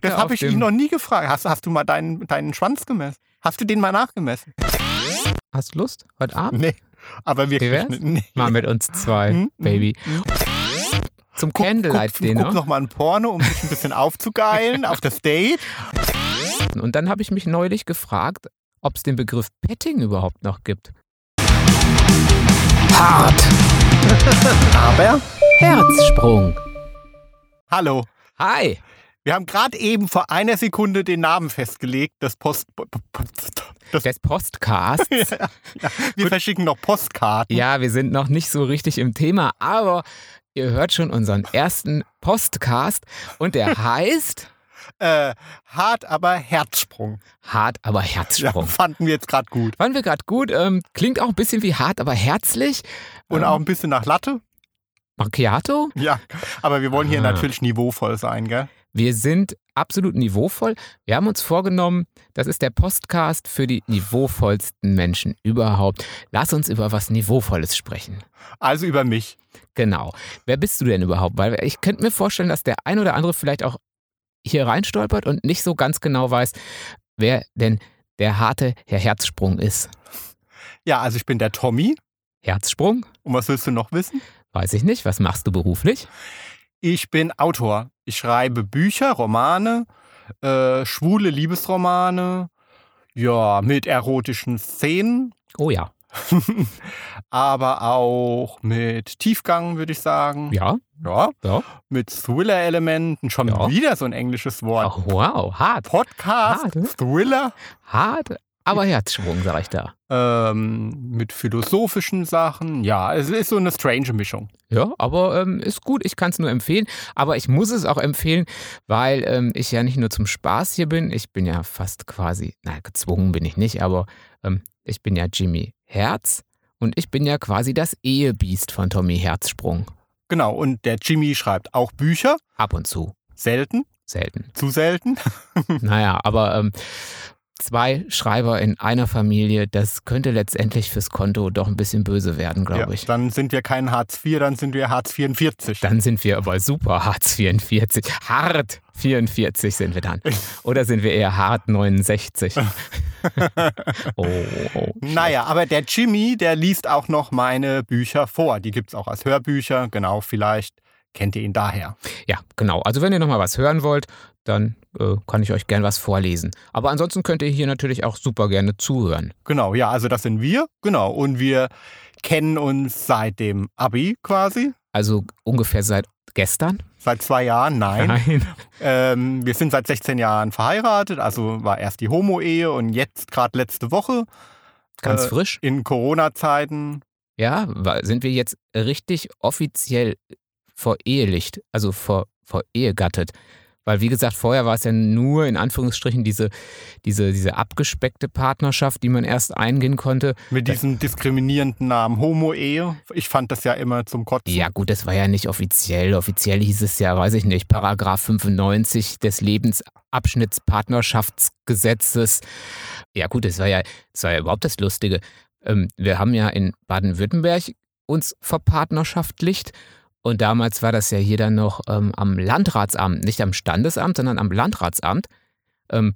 Das habe ich ihn noch nie gefragt. Hast, hast du mal deinen, deinen Schwanz gemessen? Hast du den mal nachgemessen? Hast du Lust? Heute Abend? Nee. Aber nicht. Nee. Mal mit uns zwei, Hm, Baby. hm, Zum Guck, Candlelight-Dinner. guck noch mal ein Porno, um sich ein bisschen aufzugeilen auf das Date. Und dann habe ich mich neulich gefragt, ob es den Begriff Petting überhaupt noch gibt. Hart. Aber Herzsprung. hallo. Hi. Wir haben gerade eben vor einer Sekunde den Namen festgelegt, das Post. Das, Des Postcasts. ja, ja. Wir verschicken noch Postkarten. Ja, wir sind noch nicht so richtig im Thema, aber ihr hört schon unseren ersten Postcast und der heißt Äh, hart, aber Herzsprung. Hart, aber Ja, Herzsprung. fanden wir jetzt gerade gut. Fanden wir gerade gut. Ähm, klingt auch ein bisschen wie hart, aber herzlich. Und ähm, auch ein bisschen nach Latte. Macchiato. Ja, aber wir wollen hier Ah. natürlich niveauvoll sein, gell? Wir sind absolut niveauvoll. Wir haben uns vorgenommen, das ist der Postcast für die niveauvollsten Menschen überhaupt. Lass uns über was Niveauvolles sprechen. Also über mich. Genau. Wer bist du denn überhaupt? Weil ich könnte mir vorstellen, dass der ein oder andere vielleicht auch hier reinstolpert und nicht so ganz genau weiß, wer denn der harte Herr Herzsprung ist. Ja, also ich bin der Tommy. Herzsprung? Und was willst du noch wissen? Weiß ich nicht. Was machst du beruflich? Ich bin Autor. Ich schreibe Bücher, Romane, äh, schwule Liebesromane, ja, mit erotischen Szenen, Oh ja. aber auch mit Tiefgang, würde ich sagen. Ja. Ja, Ja. mit Thriller-Elementen. Schon Ja. wieder so ein englisches Wort. Oh, wow. Hart. Podcast, Hart, ne? Thriller, Hart, aber Herzsprung, sag ich da. ähm, mit philosophischen Sachen. Ja, es ist so eine strange Mischung. Ja, aber ähm, ist gut. Ich kann es nur empfehlen. Aber ich muss es auch empfehlen, weil ähm, ich ja nicht nur zum Spaß hier bin. Ich bin ja fast quasi, na, gezwungen bin ich nicht, aber ähm, ich bin ja Jimmy Herz und ich bin ja quasi das Ehebiest von Tommy Herzsprung. Genau, und der Jimmy schreibt auch Bücher. Ab und zu. Selten, Selten. zu selten. naja, aber ähm, zwei Schreiber in einer Familie, das könnte letztendlich fürs Konto doch ein bisschen böse werden, glaube Ja, ich. dann sind wir kein Hartz IV, dann sind wir Hartz 44. Dann sind wir aber super Hartz 44. Hart 44 sind wir dann. Oder sind wir eher hart 69? oh, oh. Naja, aber der Jimmy, der liest auch noch meine Bücher vor. Die gibt es auch als Hörbücher. Genau, vielleicht kennt ihr ihn daher. Ja, genau. Also wenn ihr nochmal was hören wollt, dann äh, kann ich euch gern was vorlesen. Aber ansonsten könnt ihr hier natürlich auch super gerne zuhören. Genau, ja, also das sind wir. Genau, und wir kennen uns seit dem Abi quasi. Also ungefähr seit gestern. Seit zwei Jahren, nein. Nein. Ähm, wir sind seit 16 Jahren verheiratet, also war erst die Homo-Ehe und jetzt gerade letzte Woche Ganz Äh, frisch. in Corona-Zeiten. Ja, sind wir jetzt richtig offiziell vor Ehelicht, also vor, vor Ehegattet. Weil, wie gesagt, vorher war es ja nur in Anführungsstrichen diese, diese, diese abgespeckte Partnerschaft, die man erst eingehen konnte. Mit diesem diskriminierenden Namen Homo-Ehe. Ich fand das ja immer zum Kotzen. Ja, gut, das war ja nicht offiziell. Offiziell hieß es ja, weiß ich nicht, Paragraph 95 des Lebensabschnittspartnerschaftsgesetzes. Ja, gut, das war ja, das war ja überhaupt das Lustige. Ähm, wir haben ja in Baden-Württemberg uns verpartnerschaftlicht. Und damals war das ja hier dann noch ähm, am Landratsamt, nicht am Standesamt, sondern am Landratsamt. Ähm,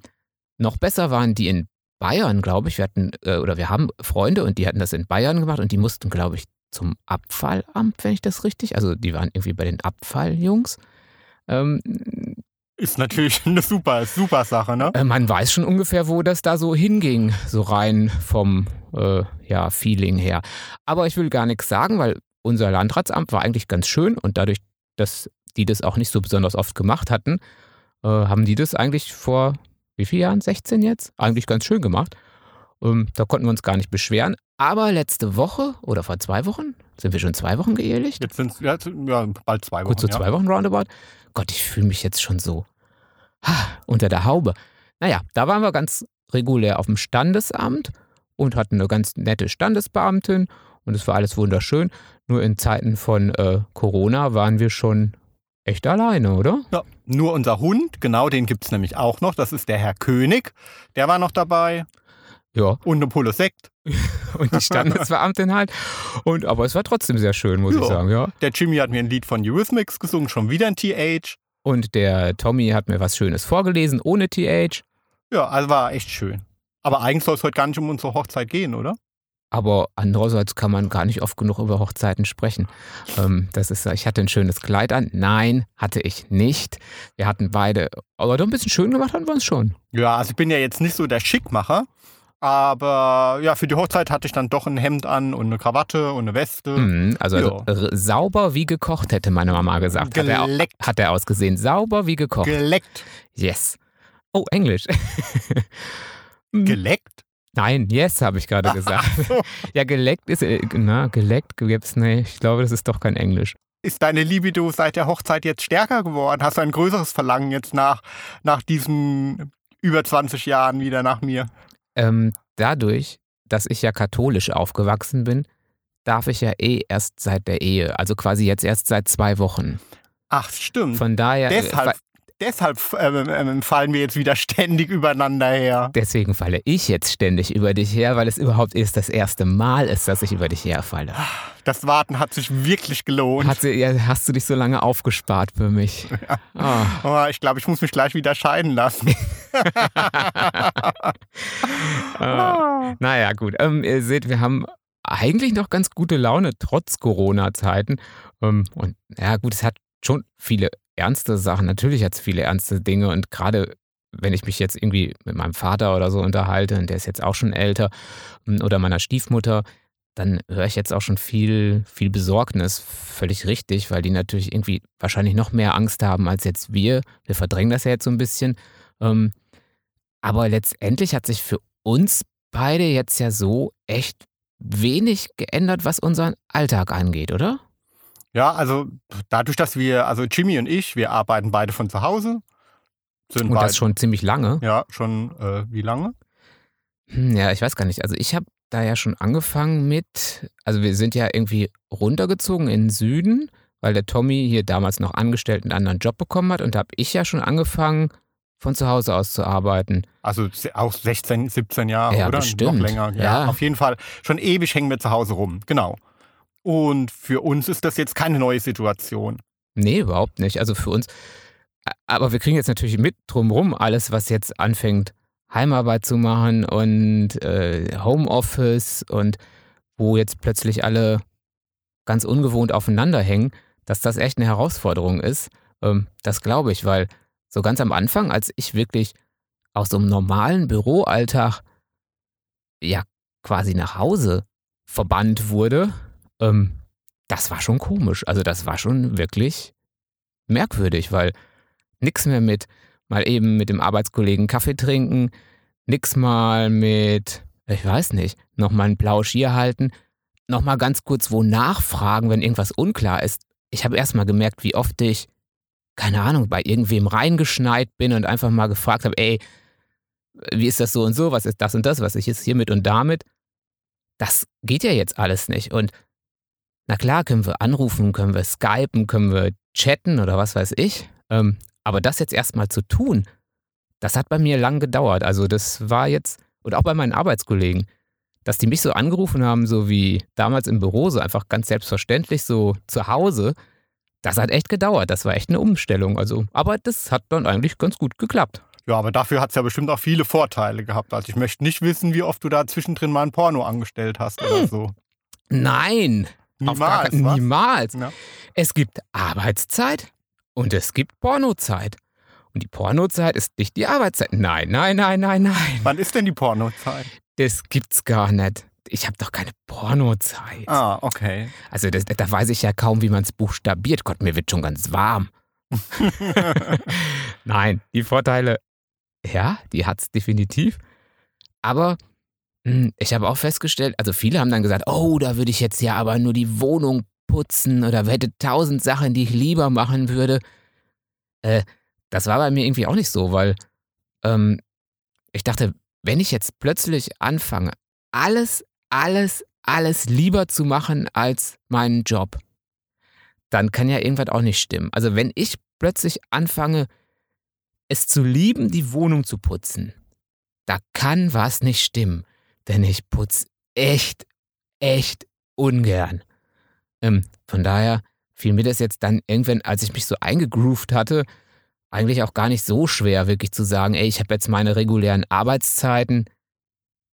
noch besser waren die in Bayern, glaube ich. Wir hatten, äh, oder wir haben Freunde und die hatten das in Bayern gemacht und die mussten, glaube ich, zum Abfallamt, wenn ich das richtig. Also die waren irgendwie bei den Abfalljungs. Ähm, Ist natürlich eine super, super Sache, ne? äh, man weiß schon ungefähr, wo das da so hinging, so rein vom äh, ja, Feeling her. Aber ich will gar nichts sagen, weil unser Landratsamt war eigentlich ganz schön und dadurch, dass die das auch nicht so besonders oft gemacht hatten, äh, haben die das eigentlich vor wie vielen Jahren? 16 jetzt? Eigentlich ganz schön gemacht. Ähm, da konnten wir uns gar nicht beschweren. Aber letzte Woche oder vor zwei Wochen, sind wir schon zwei Wochen geehelicht? Jetzt sind es ja, ja, bald zwei Wochen. Gut, so ja. zwei Wochen roundabout. Gott, ich fühle mich jetzt schon so ah, unter der Haube. Naja, da waren wir ganz regulär auf dem Standesamt und hatten eine ganz nette Standesbeamtin und es war alles wunderschön. Nur in Zeiten von äh, Corona waren wir schon echt alleine, oder? Ja, nur unser Hund, genau, den gibt es nämlich auch noch. Das ist der Herr König. Der war noch dabei. Ja, Und eine Pulle Sekt. und die Standesbeamtin halt. Und, aber es war trotzdem sehr schön, muss ich Ja. sagen, ja. Der Jimmy hat mir ein Lied von Eurythmics gesungen, schon wieder ein TH. Und der Tommy hat mir was Schönes vorgelesen, ohne TH. Ja, also war echt schön. Aber eigentlich soll es heute gar nicht um unsere Hochzeit gehen, oder? Aber andererseits kann man gar nicht oft genug über Hochzeiten sprechen. Ähm, das ist, ich hatte ein schönes Kleid an. Nein, hatte ich nicht. Wir hatten beide, aber doch ein bisschen schön gemacht haben wir uns schon. Ja, also ich bin ja jetzt nicht so der Schickmacher. Aber ja, für die Hochzeit hatte ich dann doch ein Hemd an und eine Krawatte und eine Weste. Mhm, also, Ja. also sauber wie gekocht, hätte meine Mama gesagt. Hat er, Geleckt. hat er ausgesehen. Sauber wie gekocht. Geleckt. yes. Oh, Englisch. Mhm. Geleckt? Nein, yes, habe ich gerade gesagt. Ja, geleckt ist, äh, na, geleckt gibt's, nee, ich glaube, das ist doch kein Englisch. Ist deine Libido seit der Hochzeit jetzt stärker geworden? Hast du ein größeres Verlangen jetzt nach, nach diesen über 20 Jahren wieder nach mir? Ähm, dadurch, dass ich ja katholisch aufgewachsen bin, darf ich ja eh erst seit der Ehe, also quasi jetzt erst seit zwei Wochen. Ach, stimmt. Von daher, äh, deshalb deshalb ähm, ähm, fallen wir jetzt wieder ständig übereinander her. deswegen falle ich jetzt ständig über dich her, weil es überhaupt erst das erste Mal ist, dass ich über dich herfalle. Das Warten hat sich wirklich gelohnt. Hat, ja, hast du dich so lange aufgespart für mich? Ah. Oh, ich glaube, ich muss mich gleich wieder scheiden lassen. Ah. Naja, gut. Ähm, ihr seht, wir haben eigentlich noch ganz gute Laune, trotz Corona-Zeiten. Ähm, und ja, gut, es hat schon viele ernste Sachen. Natürlich hat es viele ernste Dinge. Und gerade wenn ich mich jetzt irgendwie mit meinem Vater oder so unterhalte, und der ist jetzt auch schon älter, ähm, oder meiner Stiefmutter, dann höre ich jetzt auch schon viel, viel Besorgnis. Völlig richtig, weil die natürlich irgendwie wahrscheinlich noch mehr Angst haben als jetzt wir. Wir verdrängen das ja jetzt so ein bisschen. Ähm, aber letztendlich hat sich für uns beide jetzt ja so echt wenig geändert, was unseren Alltag angeht, oder? Ja, also dadurch, dass wir, also Jimmy und ich, wir arbeiten beide von zu Hause. Sind Und beide, das schon ziemlich lange. Ja, schon äh, wie lange? Hm, Ja, ich weiß gar nicht. Also ich habe da ja schon angefangen mit, also wir sind ja irgendwie runtergezogen in den Süden, weil der Tommy hier damals noch angestellt einen anderen Job bekommen hat und da habe ich ja schon angefangen, von zu Hause aus zu arbeiten. Also auch 16, 17 Jahre, Ja, oder? bestimmt. Noch länger. Ja, Ja. Auf jeden Fall. Schon ewig hängen wir zu Hause rum. Genau. Und für uns ist das jetzt keine neue Situation. Nee, überhaupt nicht. Also für uns. Aber wir kriegen jetzt natürlich mit drumrum alles, was jetzt anfängt, Heimarbeit zu machen und äh, Homeoffice und wo jetzt plötzlich alle ganz ungewohnt aufeinander hängen, dass das echt eine Herausforderung ist. Ähm, das glaube ich, weil so ganz am Anfang, als ich wirklich aus so einem normalen Büroalltag ja quasi nach Hause verbannt wurde, ähm, das war schon komisch. Also das war schon wirklich merkwürdig, weil nix mehr mit mal eben mit dem Arbeitskollegen Kaffee trinken, nix mal mit, ich weiß nicht, nochmal einen Plausch hier halten, nochmal ganz kurz wo nachfragen, wenn irgendwas unklar ist. Ich habe erst mal gemerkt, wie oft ich, keine Ahnung, bei irgendwem reingeschneit bin und einfach mal gefragt habe, ey, wie ist das so und so, was ist das und das, was ist jetzt hiermit und damit? Das geht ja jetzt alles nicht. Und na klar, können wir anrufen, können wir skypen, können wir chatten oder was weiß ich. Ähm, aber das jetzt erstmal zu tun, das hat bei mir lang gedauert. Also das war jetzt, und auch bei meinen Arbeitskollegen, dass die mich so angerufen haben, so wie damals im Büro, so einfach ganz selbstverständlich, so zu Hause, das hat echt gedauert. Das war echt eine Umstellung. Also, aber das hat dann eigentlich ganz gut geklappt. Ja, aber dafür hat es ja bestimmt auch viele Vorteile gehabt. Also ich möchte nicht wissen, wie oft du da zwischendrin mal ein Porno angestellt hast oder so. Nein, auf gar Niemals, niemals. Ja. Es gibt Arbeitszeit und es gibt Pornozeit. Und die Pornozeit ist nicht die Arbeitszeit. Nein, nein, nein, nein, nein. Wann ist denn die Pornozeit? Das gibt's gar nicht. Ich habe doch keine Pornozeit. Ah, okay. Also das, da weiß ich ja kaum, wie man es buchstabiert. Gott, mir wird schon ganz warm. Nein, die Vorteile, ja, die hat's definitiv. Aber ich habe auch festgestellt, also viele haben dann gesagt, oh, da würde ich jetzt ja aber nur die Wohnung putzen oder hätte tausend Sachen, die ich lieber machen würde. Äh, das war bei mir irgendwie auch nicht so, weil ähm, ich dachte, wenn ich jetzt plötzlich anfange, alles, alles, alles lieber zu machen als meinen Job, dann kann ja irgendwas auch nicht stimmen. Also wenn ich plötzlich anfange, es zu lieben, die Wohnung zu putzen, da kann was nicht stimmen. Denn ich putze echt, echt ungern. Ähm, von daher fiel mir das jetzt dann irgendwann, als ich mich so eingegroovt hatte, eigentlich auch gar nicht so schwer, wirklich zu sagen, ey, ich habe jetzt meine regulären Arbeitszeiten.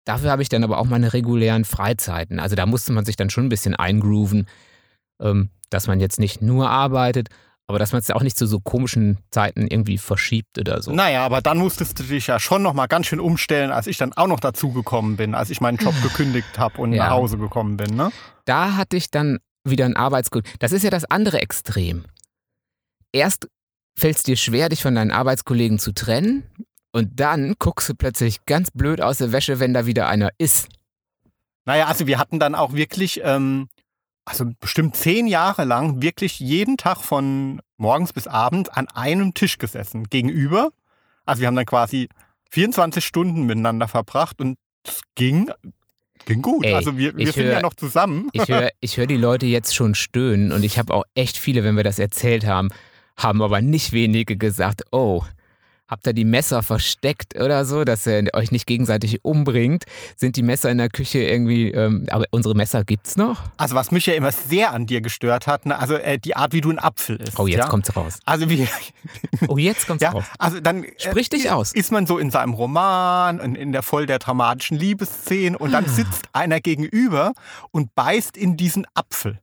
Dafür habe ich dann aber auch meine regulären Freizeiten. Also da musste man sich dann schon ein bisschen eingrooven, ähm, dass man jetzt nicht nur arbeitet, aber dass man es ja auch nicht zu so komischen Zeiten irgendwie verschiebt oder so. Naja, aber dann musstest du dich ja schon nochmal ganz schön umstellen, als ich dann auch noch dazugekommen bin, als ich meinen Job gekündigt habe und Ja. nach Hause gekommen bin. Ne? Da hatte ich dann wieder ein Arbeitskollegen. Das ist ja das andere Extrem. Erst fällt es dir schwer, dich von deinen Arbeitskollegen zu trennen und dann guckst du plötzlich ganz blöd aus der Wäsche, wenn da wieder einer ist. Naja, also wir hatten dann auch wirklich, ähm, also bestimmt zehn Jahre lang, wirklich jeden Tag von morgens bis abends an einem Tisch gesessen, gegenüber. Also wir haben dann quasi 24 Stunden miteinander verbracht und es ging, ging gut. Ey, also wir, wir sind hör- ja noch zusammen. Ich höre ich hör die Leute jetzt schon stöhnen und ich habe auch echt viele, wenn wir das erzählt haben, haben aber nicht wenige gesagt, oh, habt ihr die Messer versteckt oder so, dass ihr euch nicht gegenseitig umbringt? Sind die Messer in der Küche irgendwie, ähm, aber unsere Messer gibt's noch? Also was mich ja immer sehr an dir gestört hat, ne? also äh, die Art, wie du einen Apfel isst. Oh, jetzt ja? kommt's raus. Also wie, Oh, jetzt kommt's ja, raus. also dann äh, Sprich dich aus. ist man so in seinem Roman, in, in der voll der dramatischen Liebesszene und Ah. dann sitzt einer gegenüber und beißt in diesen Apfel.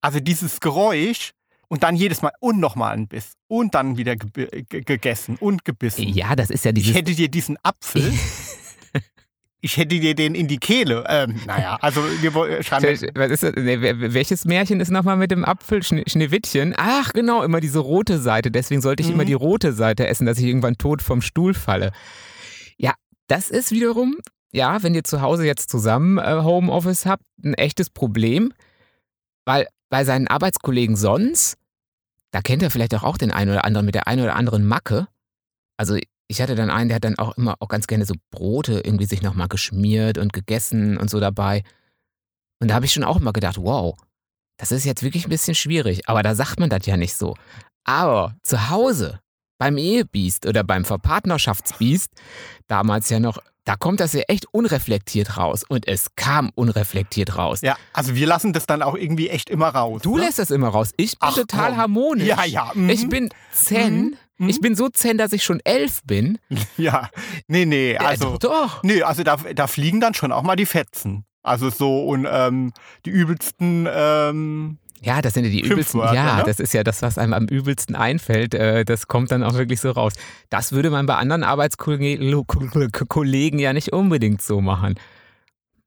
Also dieses Geräusch und dann jedes Mal und nochmal ein Biss und dann wieder ge ge gegessen und gebissen. Ja, das ist ja Ich dieses. hätte dir diesen Apfel, ich hätte dir den in die Kehle, ähm, naja, also wir woll- schreiben, Was ist das? Welches Märchen ist nochmal mit dem Apfel? Schne Schneewittchen? Ach, genau, immer diese rote Seite. Deswegen sollte ich Mhm. immer die rote Seite essen, dass ich irgendwann tot vom Stuhl falle. Ja, das ist wiederum, ja, wenn ihr zu Hause jetzt zusammen äh, Homeoffice habt, ein echtes Problem. Weil bei seinen Arbeitskollegen sonst, da kennt er vielleicht auch, auch den einen oder anderen mit der einen oder anderen Macke. Also ich hatte dann einen, der hat dann auch immer auch ganz gerne so Brote irgendwie sich nochmal geschmiert und gegessen und so dabei. Und da habe ich schon auch immer gedacht, wow, das ist jetzt wirklich ein bisschen schwierig. Aber da sagt man das ja nicht so. Aber zu Hause, beim Ehebiest oder beim Verpartnerschaftsbiest, damals ja noch, da kommt das ja echt unreflektiert raus. Und es kam unreflektiert raus. ja, also wir lassen das dann auch irgendwie echt immer raus. Du ne? lässt das immer raus. Ich bin Ach, total komm. harmonisch. Ja, ja. mhm. Ich bin zen. Mhm. Ich bin so zen, dass ich schon elf bin. Ja, nee, nee, also. äh, doch. Nee, also da, da fliegen dann schon auch mal die Fetzen. Also so und ähm, die übelsten, ähm, Ja, das sind ja die übelsten. Ja, ne? das ist ja das, was einem am übelsten einfällt. Äh, Das kommt dann auch wirklich so raus. Das würde man bei anderen Arbeitskollegen ja nicht unbedingt so machen.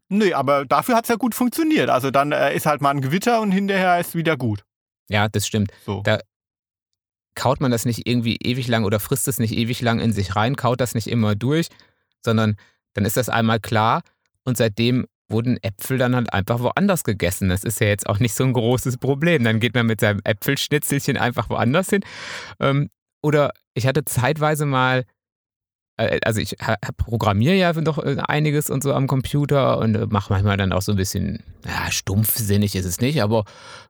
nee, aber dafür hat's ja gut funktioniert. Also dann äh, ist halt mal ein Gewitter und hinterher ist wieder gut. Ja, das stimmt. So. Da- Kaut man das nicht irgendwie ewig lang oder frisst es nicht ewig lang in sich rein, kaut das nicht immer durch, sondern dann ist das einmal klar und seitdem wurden Äpfel dann halt einfach woanders gegessen. Das ist ja jetzt auch nicht so ein großes Problem. Dann geht man mit seinem Äpfelschnitzelchen einfach woanders hin. Ähm, oder ich hatte zeitweise mal, äh, also ich programmiere ja noch äh, einiges und so am Computer und äh, mache manchmal dann auch so ein bisschen, ja, stumpfsinnig ist es nicht, aber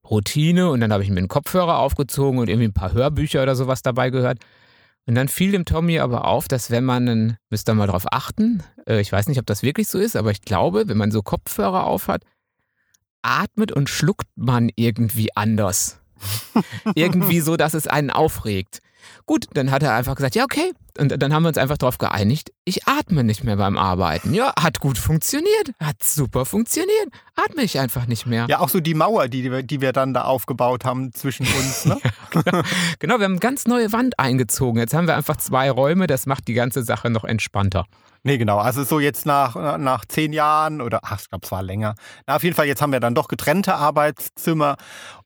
Routine und dann habe ich mir einen Kopfhörer aufgezogen und irgendwie ein paar Hörbücher oder sowas dabei gehört. Und dann fiel dem Tommy aber auf, dass wenn man, einen, müsst ihr mal drauf achten, äh, ich weiß nicht, ob das wirklich so ist, aber ich glaube, wenn man so Kopfhörer aufhat, atmet und schluckt man irgendwie anders. irgendwie so, dass es einen aufregt. Gut, dann hat er einfach gesagt, ja, okay. Und dann haben wir uns einfach darauf geeinigt, ich atme nicht mehr beim Arbeiten. Ja, hat gut funktioniert, hat super funktioniert. Atme ich einfach nicht mehr. Ja, auch so die Mauer, die, wir- die wir dann da aufgebaut haben zwischen uns. Ne? Genau, wir haben eine ganz neue Wand eingezogen. Jetzt haben wir einfach zwei Räume, das macht die ganze Sache noch entspannter. Nee, genau. Also so jetzt nach, nach zehn Jahren oder, ach, ich glaube, es war länger. Na, auf jeden Fall, jetzt haben wir dann doch getrennte Arbeitszimmer.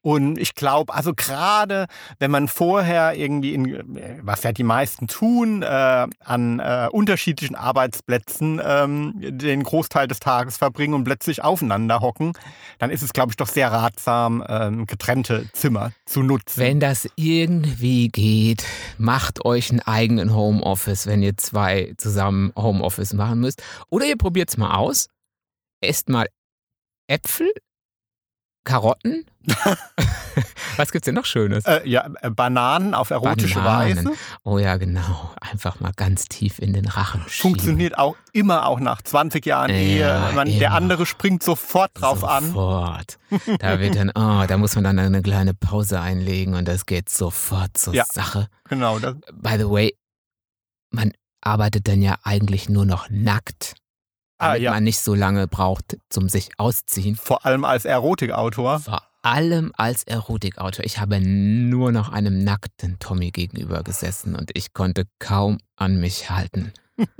Und ich glaube, also gerade wenn man vorher irgendwie, in, was ja die meisten tun, äh, an äh, unterschiedlichen Arbeitsplätzen ähm, den Großteil des Tages verbringen und plötzlich aufeinander hocken, dann ist es, glaube ich, doch sehr ratsam, ähm, getrennte Zimmer zu nutzen. Wenn das irgendwie geht, macht euch einen eigenen Homeoffice, wenn ihr zwei zusammen Homeoffice machen müsst. Oder ihr probiert es mal aus. Esst mal Äpfel, Karotten Was gibt's denn noch Schönes? Äh, ja, äh, Bananen auf erotische Bananen. Weise. Oh ja, genau. Einfach mal ganz tief in den Rachen schieben. Funktioniert auch immer auch nach 20 Jahren Ehe. Ja, Man, immer. der andere springt sofort drauf an. sofort. Da wird dann, oh, da muss man dann eine kleine Pause einlegen und das geht sofort zur Ja. Sache. Genau. Das, By the way, man arbeitet dann ja eigentlich nur noch nackt. Ah, Damit ja. man nicht so lange braucht zum sich ausziehen. vor allem als Erotikautor. Vor allem als Erotikautor. Ich habe nur noch einem nackten Tommy gegenüber gesessen und ich konnte kaum an mich halten.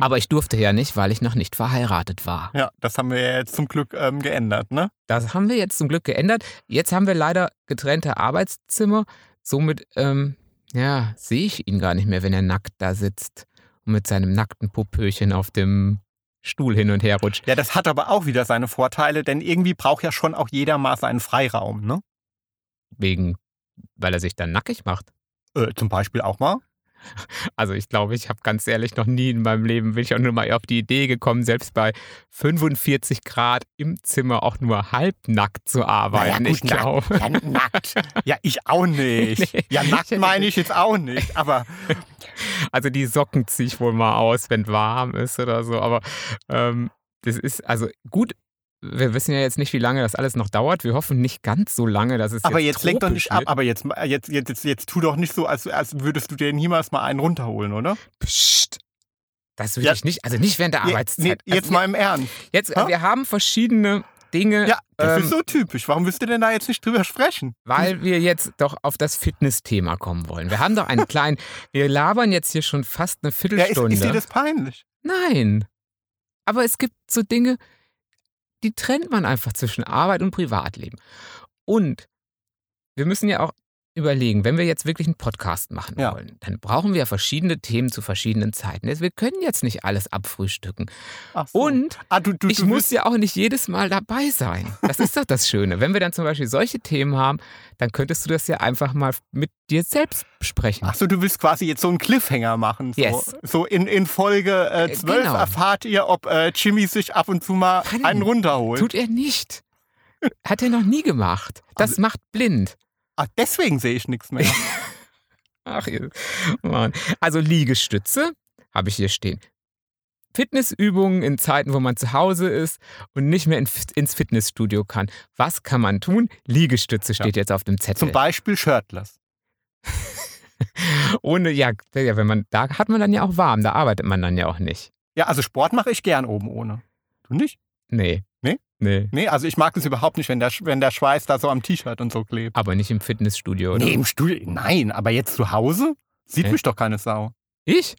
Aber ich durfte ja nicht, weil ich noch nicht verheiratet war. Ja, das haben wir ja jetzt zum Glück ähm, geändert, ne? Das haben wir jetzt zum Glück geändert. Jetzt haben wir leider getrennte Arbeitszimmer. Somit, ähm, ja, sehe ich ihn gar nicht mehr, wenn er nackt da sitzt mit seinem nackten Popöchen auf dem Stuhl hin und her rutscht. Ja, das hat aber auch wieder seine Vorteile, denn irgendwie braucht ja schon auch jeder mal seinen Freiraum, ne? Wegen, weil er sich dann nackig macht. Äh, zum Beispiel auch mal. Also ich glaube, ich habe ganz ehrlich noch nie in meinem Leben, bin ich auch nur mal auf die Idee gekommen, selbst bei 45 Grad im Zimmer auch nur halbnackt zu arbeiten. gut, ich glaube. Ja, nackt. Ja, ich auch nicht. Nee. Ja, nackt meine ich jetzt auch nicht. Aber Also die Socken ziehe ich wohl mal aus, wenn warm ist oder so. Aber ähm, das ist also gut. Wir wissen ja jetzt nicht, wie lange das alles noch dauert. Wir hoffen nicht ganz so lange, dass es aber jetzt, jetzt lenk doch nicht ab. Aber jetzt, jetzt, jetzt, jetzt, jetzt tu doch nicht so, als, als würdest du dir niemals mal einen runterholen, oder? Psst. Das würde Ja. ich nicht, also nicht während der Arbeitszeit. nee, Also jetzt mal im Ernst. Jetzt, Ha? wir haben verschiedene Dinge, Ja, das ähm, ist so typisch. Warum willst du denn da jetzt nicht drüber sprechen? weil wir jetzt doch auf das Fitness-Thema kommen wollen. Wir haben doch einen kleinen, wir labern jetzt hier schon fast eine Ja, ist, Viertelstunde. ist dir das peinlich? Nein. Aber es gibt so Dinge, die trennt man einfach zwischen Arbeit und Privatleben. Und wir müssen ja auch überlegen, wenn wir jetzt wirklich einen Podcast machen Ja. wollen, dann brauchen wir verschiedene Themen zu verschiedenen Zeiten. Wir können jetzt nicht alles abfrühstücken. So. Und ah, du, du, ich du muss ja auch nicht jedes Mal dabei sein. Das ist doch das Schöne. Wenn wir dann zum Beispiel solche Themen haben, dann könntest du das ja einfach mal mit dir selbst besprechen. Ach so, du willst quasi jetzt so einen Cliffhanger machen. So, Yes. so in, in Folge äh, Äh, 12 genau. erfahrt ihr, ob äh, Jimmy sich ab und zu mal Nein. einen runterholt. Tut er nicht. Hat er noch nie gemacht. Das Also- macht blind. Ach, deswegen sehe ich nichts mehr. Ach, Mann. Also Liegestütze habe ich hier stehen. Fitnessübungen in Zeiten, wo man zu Hause ist und nicht mehr in, ins Fitnessstudio kann. Was kann man tun? Liegestütze steht jetzt auf dem Zettel. Zum Beispiel shirtless. Ohne, ja, ja, wenn man, da hat man dann ja auch warm, da arbeitet man dann ja auch nicht. Ja, also Sport mache ich gern oben ohne. Du nicht? Nee. Nee? Nee. Nee, also ich mag das überhaupt nicht, wenn der, wenn der Schweiß da so am T-Shirt und so klebt. Aber nicht im Fitnessstudio, oder? Nee, im Studio. Nein, aber jetzt zu Hause sieht Hä? mich doch keine Sau. Ich?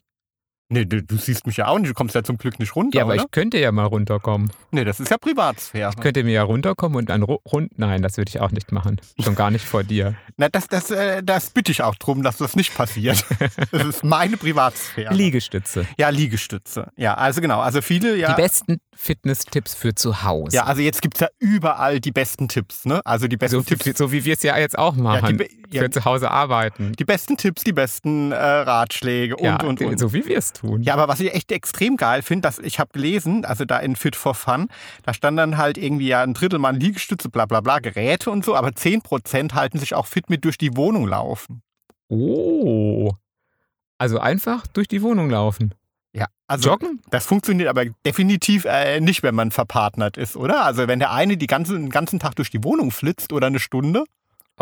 Nee, du, du siehst mich ja auch nicht, du kommst ja zum Glück nicht runter, Ja, aber oder? ich könnte ja mal runterkommen. Nee, das ist ja Privatsphäre. Könnte mir ja runterkommen und dann ru- rund. Nein, das würde ich auch nicht machen. Schon gar nicht vor dir. Na, das, das, äh, das bitte ich auch drum, dass das nicht passiert. das ist meine Privatsphäre. Liegestütze. Ja, Liegestütze. Ja, also genau. Also viele, ja. Die besten Fitness-Tipps für zu Hause. ja, also jetzt gibt es ja überall die besten Tipps, ne? Also die besten so, Tipps. so wie wir es ja jetzt auch machen. be- ja. Für zu Hause arbeiten. Die besten Tipps, die besten äh, Ratschläge und, ja, und, und. so wie wir es tun. Ja, aber was ich echt extrem geil finde, dass ich habe gelesen, also da in Fit for Fun, da stand dann halt irgendwie ja ein Drittel Mann Liegestütze, bla bla bla, Geräte und so, aber 10% halten sich auch fit mit durch die Wohnung laufen. Oh. Also einfach durch die Wohnung laufen. Ja, also Joggen? das funktioniert aber definitiv äh, nicht, wenn man verpartnert ist, oder? Also wenn der eine die ganze, den ganzen Tag durch die Wohnung flitzt oder eine Stunde.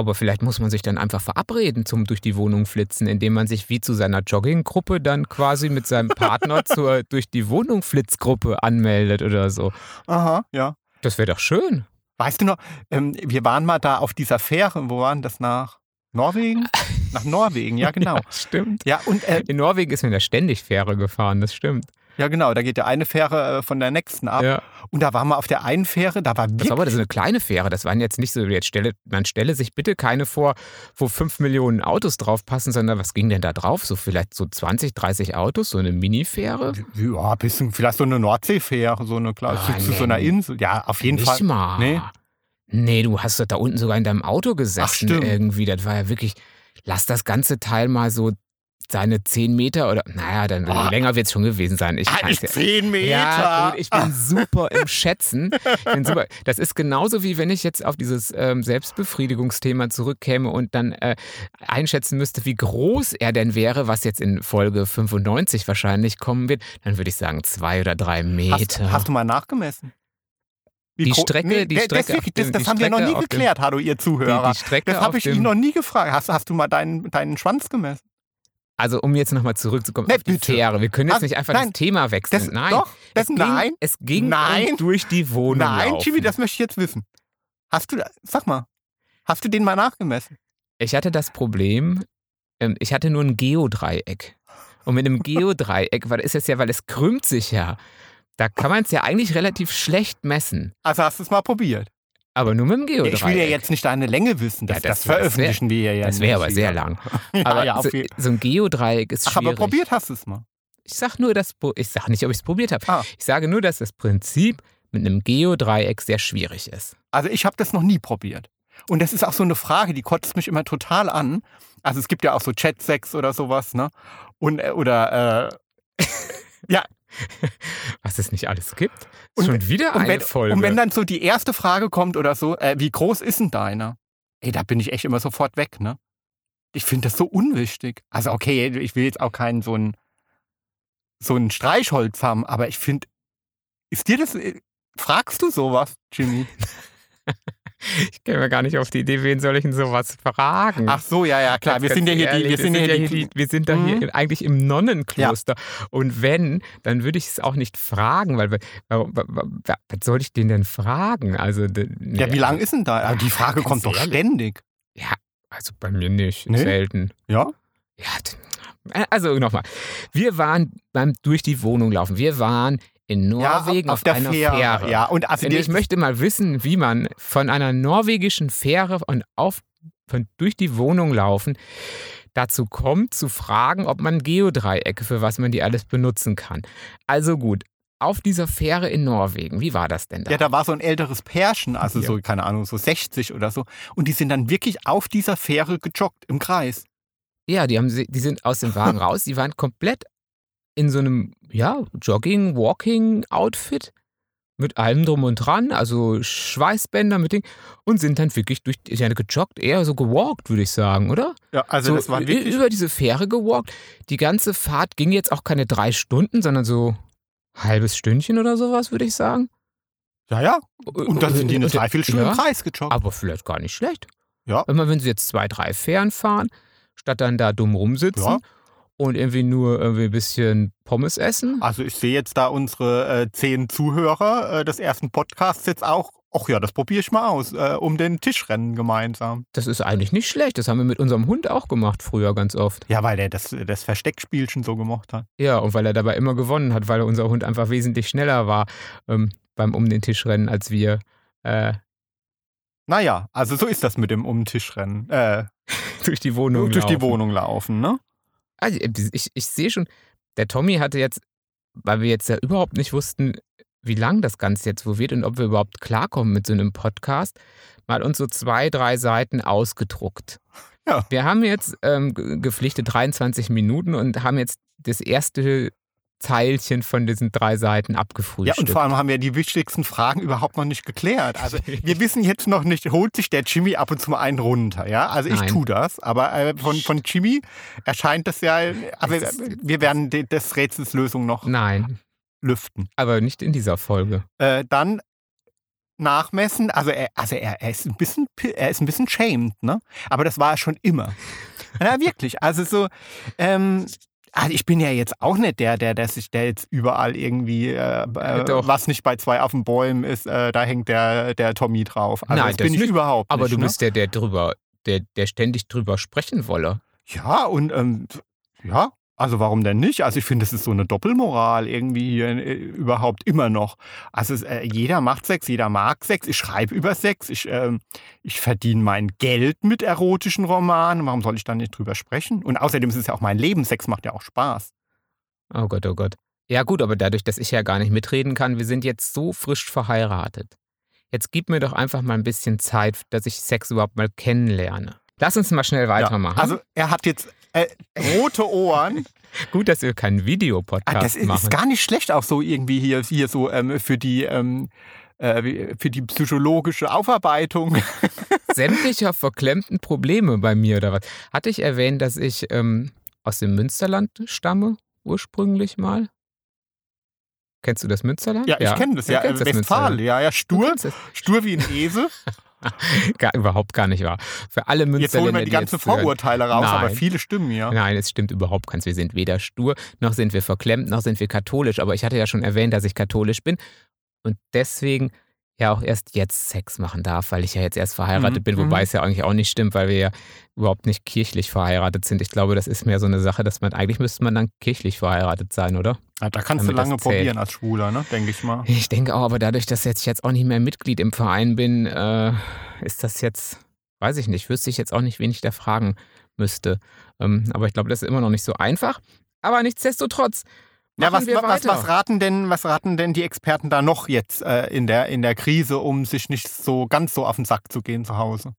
Aber vielleicht muss man sich dann einfach verabreden zum durch die Wohnung flitzen, indem man sich wie zu seiner Jogginggruppe dann quasi mit seinem Partner zur durch die Wohnung Flitzgruppe anmeldet oder so. Aha, ja. Das wäre doch schön. Weißt du noch, ähm, wir waren mal da auf dieser Fähre, wo waren das nach Norwegen? Nach Norwegen, ja genau. Stimmt. Ja, und äh, In Norwegen ist man ja ständig Fähre gefahren, das stimmt. Ja genau, da geht der eine Fähre äh, von der nächsten ab. Ja. Und da waren wir auf der einen Fähre, da war Das wirklich war aber das ist eine kleine Fähre. Das waren jetzt nicht so, jetzt stelle, man stelle sich bitte keine vor, wo fünf Millionen Autos drauf passen, sondern was ging denn da drauf? So vielleicht so 20, 30 Autos, so eine Mini-Fähre? Ja, ein bisschen, vielleicht so eine Nordseefähre, so eine kleine, Ah, zu, nee. so einer Insel. Ja, auf jeden Nicht Fall. mal. Nee. Nee, du hast doch da unten sogar in deinem Auto gesessen stimmt. irgendwie. Das war ja wirklich, lass das ganze Teil mal so seine 10 Meter oder, naja, dann Oh. länger wird es schon gewesen sein. Ich 10 Meter. Ja, ich bin super im Schätzen. Super. Das ist genauso wie wenn ich jetzt auf dieses ähm, Selbstbefriedigungsthema zurückkäme und dann äh, einschätzen müsste, wie groß er denn wäre, was jetzt in Folge 95 wahrscheinlich kommen wird. Dann würde ich sagen zwei oder drei hast, Meter. hast du mal nachgemessen? Die Strecke- die das, Strecke dem- das, das die haben wir noch Strecke nie auf dem- geklärt, hallo ihr Zuhörer. die, die Strecke das habe ich dem, noch nie gefragt. Hast, hast du mal deinen, deinen Schwanz gemessen? Also um jetzt nochmal zurückzukommen Ne, auf die bitte. Fähre. Wir können jetzt Hast- nicht einfach nein, das Thema wechseln. Das, nein. Doch, das, es ging, nein, Es ging Nein. durch die Wohnung nein, laufen. Jimmy, das möchte ich jetzt wissen. Hast du, sag mal, hast du den mal nachgemessen? Ich hatte das Problem, ähm, ich hatte nur ein Geodreieck. Und mit einem Geodreieck, weil ist es ja, weil es krümmt sich ja. Da kann man es ja eigentlich relativ schlecht messen. Also hast du es mal probiert? Aber nur mit dem Ja, Geodreieck. ich will ja jetzt nicht deine Länge wissen. Das, Ja, das, das wär- veröffentlichen wir ja Das wäre aber sehr lang. Ja, Aber ja, so, so ein Geodreieck ist Ach, schwierig. aber probiert hast du es mal. Ich sag nur, dass ich sag nicht, ob ich es probiert habe. Ah. Ich sage nur, dass das Prinzip mit einem Geodreieck sehr schwierig ist. Also ich habe das noch nie probiert. Und das ist auch so eine Frage, die kotzt mich immer total an. Also es gibt ja auch so Chat-Sex oder sowas, ne? Und, äh, oder, äh, Was es nicht alles gibt. Und- schon wieder und, eine wenn, Folge. und wenn dann so die erste Frage kommt oder so, äh, wie groß ist denn deiner? Ey, da bin ich echt immer sofort weg, ne? Ich finde das so unwichtig. Also okay, ich will jetzt auch keinen so ein so ein Streichholz haben, aber ich finde, ist dir das, äh, fragst du sowas, Jimmy? ich käme gar nicht auf die Idee, wen soll ich denn sowas fragen? Ach so, ja, ja, klar. Ganz, Wir sind ja hier die, wir sind ja hier die, wir sind da Mhm. hier eigentlich im Nonnenkloster. Und wenn, dann würde ich es auch nicht fragen, weil was soll ich den denn fragen? Also, d- Ja, nee, wie lang ist denn da? Die Frage ganz kommt doch ehrlich. ständig. Ja, also bei mir nicht. Nee? Selten. Ja? Ja, also nochmal. Wir waren beim durch die Wohnung laufen. Wir waren in Norwegen ja, auf, der einer Fähre. Fähre. Ja, und also ich möchte mal wissen, wie man von einer norwegischen Fähre und auf, von, durch die Wohnung laufen dazu kommt, zu fragen, ob man Geodreiecke, für was man die alles benutzen kann. Also gut, auf dieser Fähre in Norwegen, wie war das denn da? Ja, da war so ein älteres Pärchen, also Ja. so, keine Ahnung, so 60 oder so. Und die sind dann wirklich auf dieser Fähre gejoggt im Kreis. Ja, die, haben, die sind aus dem Wagen raus, die waren komplett in so einem, ja, Jogging, Walking-Outfit mit allem drum und dran, also Schweißbänder mit Ding und sind dann wirklich durch, ja, gejoggt, eher so gewalkt, würde ich sagen, oder? Ja, also so das war wirklich. über diese Fähre gewalkt. Die ganze Fahrt ging jetzt auch keine drei Stunden, sondern so halbes Stündchen oder sowas, würde ich sagen. Ja, ja. Und dann sind die eine Und- Dreiviertelstunde ja, im Kreis gejoggt. Aber vielleicht gar nicht schlecht. Ja. Immer wenn sie jetzt zwei, drei Fähren fahren, statt dann da dumm rumsitzen Ja. Und irgendwie nur irgendwie ein bisschen Pommes essen. Also ich sehe jetzt da unsere äh, zehn Zuhörer äh, des ersten Podcasts jetzt auch. Ach ja, das probiere ich mal aus, äh, um den Tischrennen gemeinsam. Das ist eigentlich nicht schlecht. Das haben wir mit unserem Hund auch gemacht früher ganz oft. Ja, weil der das, das Versteckspielchen so gemocht hat. Ja, und weil er dabei immer gewonnen hat, weil unser Hund einfach wesentlich schneller war ähm, beim Um den Tisch rennen als wir. Äh, Naja, also so ist das mit dem Um den Tischrennen. Äh, durch die Wohnung durch die laufen. Wohnung laufen, ne? Also ich, ich sehe schon, der Tommy hatte jetzt, weil wir jetzt ja überhaupt nicht wussten, wie lang das Ganze jetzt wo wird und ob wir überhaupt klarkommen mit so einem Podcast, mal uns so zwei, drei Seiten ausgedruckt. Ja. Wir haben jetzt ähm, ge- gepflichtet 23 Minuten und haben jetzt das erste Zeilchen von diesen drei Seiten Ja, abgefrühstückt. und vor allem haben wir die wichtigsten Fragen überhaupt noch nicht geklärt. Also wir wissen jetzt noch nicht, holt sich der Jimmy ab und zu mal einen runter, ja? Also ich Nein. tue das, aber äh, von, von Jimmy erscheint das ja, aber ist- wir werden de- des Rätsels Lösung noch Nein, lüften. aber nicht in dieser Folge. Äh, dann nachmessen, also er, also er, er ist ein bisschen, er ist ein bisschen shamed, ne? Aber das war er schon immer. Ja, wirklich. Also so, ähm, also ich bin ja jetzt auch nicht der, der, der sich, der jetzt überall irgendwie, äh, äh, Doch. was nicht bei zwei auf dem Bäumen ist, äh, da hängt der, der Tommy drauf. Also Nein, das bin ich nicht. überhaupt Aber nicht. du ne? bist der, der drüber, der, der ständig drüber sprechen wolle. Ja, und ähm, ja, also warum denn nicht? Also ich finde, es ist so eine Doppelmoral irgendwie hier äh, überhaupt immer noch. Also es, äh, jeder macht Sex, jeder mag Sex. Ich schreibe über Sex, ich, ähm, ich verdiene mein Geld mit erotischen Romanen. Warum soll ich da nicht drüber sprechen? Und außerdem ist es ja auch mein Leben. Sex macht ja auch Spaß. Oh Gott, oh Gott. Ja gut, aber dadurch, dass ich ja gar nicht mitreden kann, wir sind jetzt so frisch verheiratet. Jetzt gib mir doch einfach mal ein bisschen Zeit, dass ich Sex überhaupt mal kennenlerne. Lass uns mal schnell weitermachen. Ja, also er hat jetzt äh, rote Ohren. Gut, dass wir keinen Videopodcast ah, das ist, machen. ist gar nicht schlecht, auch so irgendwie hier, hier so ähm, für die ähm, äh, für die psychologische Aufarbeitung. Sämtlicher verklemmten Probleme bei mir oder was? Hatte ich erwähnt, dass ich ähm, aus dem Münsterland stamme, ursprünglich mal? Kennst du das Münsterland? Ja, ich kenne das, ja. das Westfalen, ja, ja, stur, stur wie ein Esel. gar, überhaupt gar nicht wahr. Für alle Münsterländer, Jetzt holen wir die ganzen Vorurteile raus, Nein. aber viele stimmen ja. Nein, es stimmt überhaupt keins. Wir sind weder stur, noch sind wir verklemmt, noch sind wir katholisch. Aber ich hatte ja schon erwähnt, dass ich katholisch bin und deswegen ja auch erst jetzt Sex machen darf, weil ich ja jetzt erst verheiratet mhm. bin, wobei mhm. es ja eigentlich auch nicht stimmt, weil wir ja überhaupt nicht kirchlich verheiratet sind. Ich glaube, das ist mehr so eine Sache, dass man eigentlich müsste man dann kirchlich verheiratet sein, oder? Ja, da kannst Damit du lange probieren als Schwuler, ne? Denke ich mal. Ich denke auch, aber dadurch, dass ich jetzt auch nicht mehr Mitglied im Verein bin, äh, ist das jetzt, weiß ich nicht, wüsste ich jetzt auch nicht, wen ich da fragen müsste. Ähm, aber ich glaube, das ist immer noch nicht so einfach. Aber nichtsdestotrotz, ja, was, was, was, raten denn, was raten denn die Experten da noch jetzt äh, in, der, in der Krise, um sich nicht so ganz so auf den Sack zu gehen zu Hause?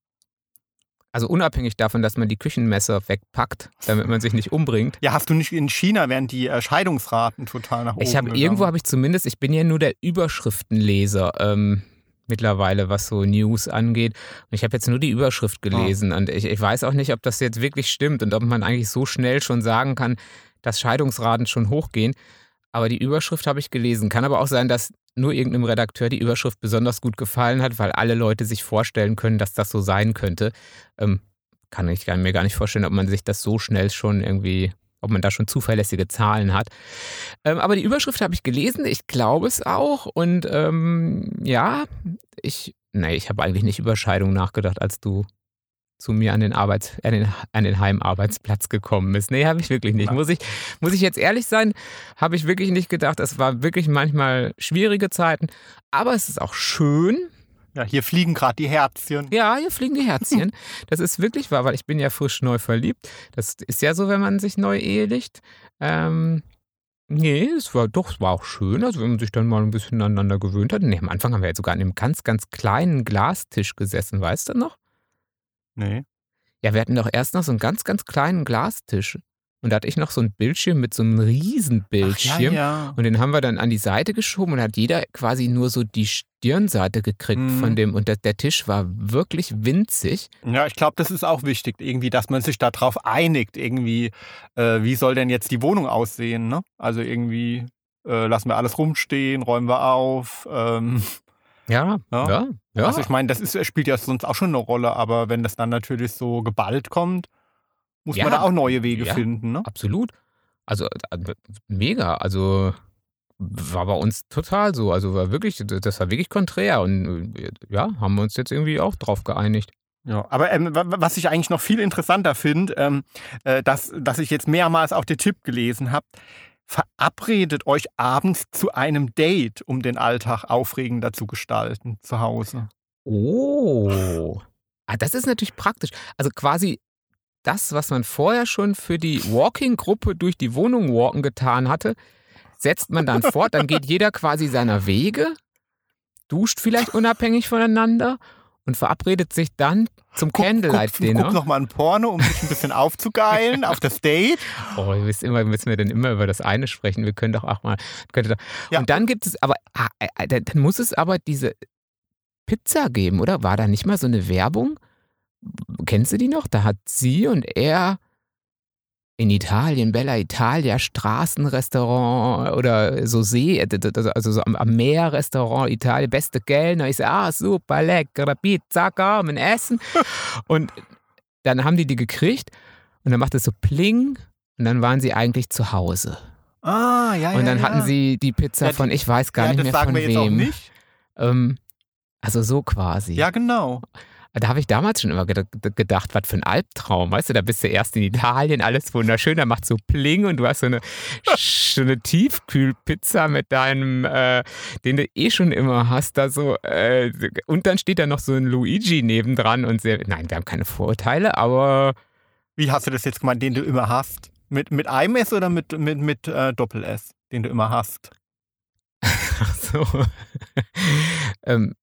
Also unabhängig davon, dass man die Küchenmesser wegpackt, damit man sich nicht umbringt. Ja, hast du nicht in China wären die äh, Scheidungsraten total nach oben Ich habe irgendwo habe ich zumindest, ich bin ja nur der Überschriftenleser ähm, mittlerweile, was so News angeht. Und ich habe jetzt nur die Überschrift gelesen oh. und ich, ich weiß auch nicht, ob das jetzt wirklich stimmt und ob man eigentlich so schnell schon sagen kann, dass Scheidungsraten schon hochgehen. Aber die Überschrift habe ich gelesen. Kann aber auch sein, dass nur irgendeinem Redakteur die Überschrift besonders gut gefallen hat, weil alle Leute sich vorstellen können, dass das so sein könnte. Ähm, kann ich mir gar nicht vorstellen, ob man sich das so schnell schon irgendwie, ob man da schon zuverlässige Zahlen hat. Ähm, aber die Überschrift habe ich gelesen, ich glaube es auch. Und ähm, ja, ich, nee, ich habe eigentlich nicht über Scheidung nachgedacht, als du zu mir an den, Arbeits-, an den, an den Heimarbeitsplatz gekommen ist. Nee, habe ich wirklich nicht. Muss ich, muss ich jetzt ehrlich sein, habe ich wirklich nicht gedacht. Es war wirklich manchmal schwierige Zeiten, aber es ist auch schön. Ja, hier fliegen gerade die Herzchen. Ja, hier fliegen die Herzchen. Das ist wirklich wahr, weil ich bin ja frisch neu verliebt. Das ist ja so, wenn man sich neu ehelicht. Ähm, Nee, es war doch, es war auch schön, also wenn man sich dann mal ein bisschen aneinander gewöhnt hat. Nee, am Anfang haben wir jetzt sogar an einem ganz, ganz kleinen Glastisch gesessen, weißt du noch? Nee. Ja, wir hatten doch erst noch so einen ganz, ganz kleinen Glastisch. Und da hatte ich noch so ein Bildschirm mit so einem Riesenbildschirm. Ja, ja. Und den haben wir dann an die Seite geschoben und hat jeder quasi nur so die Stirnseite gekriegt mhm. von dem. Und der, der, Tisch war wirklich winzig. Ja, ich glaube, das ist auch wichtig, irgendwie, dass man sich darauf einigt, irgendwie, äh, wie soll denn jetzt die Wohnung aussehen, ne? Also irgendwie äh, lassen wir alles rumstehen, räumen wir auf. Ähm, ja, ja, ja. ja. Also ich meine, das ist, spielt ja sonst auch schon eine Rolle, aber wenn das dann natürlich so geballt kommt, muss ja, man da auch neue Wege ja, finden. Ne? Absolut. Also äh, mega. Also war bei uns total so. Also war wirklich, das war wirklich konträr. Und äh, ja, haben wir uns jetzt irgendwie auch drauf geeinigt. Ja, aber ähm, was ich eigentlich noch viel interessanter finde, ähm, äh, dass, dass ich jetzt mehrmals auch den Tipp gelesen habe, verabredet euch abends zu einem Date, um den Alltag aufregender zu gestalten zu Hause. Oh. Ah, das ist natürlich praktisch. Also quasi das, was man vorher schon für die Walking-Gruppe durch die Wohnung walken getan hatte, setzt man dann fort. Dann geht jeder quasi seiner Wege, duscht vielleicht unabhängig voneinander und verabredet sich dann zum Candlelight-Dinner. Guck noch mal ein Porno, um sich ein bisschen aufzugeilen auf das Date. Oh, ihr wisst immer, müssen wir denn immer über das eine sprechen. Wir können doch auch mal. Doch, ja. Und dann gibt es, aber ah, äh, äh, dann muss es aber diese Pizza geben, oder? War da nicht mal so eine Werbung? Kennst du die noch? Da hat sie und er in Italien, Bella Italia, Straßenrestaurant oder so See, also so am, am Meer Restaurant Italien, beste Kellner. Ich sage, ah, super, leckere Pizza, kommen, essen. Und dann haben die die gekriegt und dann macht es so Pling und dann waren sie eigentlich zu Hause. Ah, ja, ja. Und dann ja. hatten sie die Pizza ja, von, ich weiß gar ja, nicht mehr von wem. Ähm, also so quasi. Ja, genau. Da habe ich damals schon immer gedacht, was für ein Albtraum. Weißt du, da bist du erst in Italien, alles wunderschön, da macht so Pling und du hast so eine, so eine Tiefkühlpizza mit deinem, äh, den du eh schon immer hast, da so. Äh, und dann steht da noch so ein Luigi nebendran und sehr. Nein, wir haben keine Vorurteile, aber. Wie hast du das jetzt gemeint, den du immer hast? Mit, mit einem S oder mit, mit, mit äh, Doppel-S, den du immer hast? So. ähm,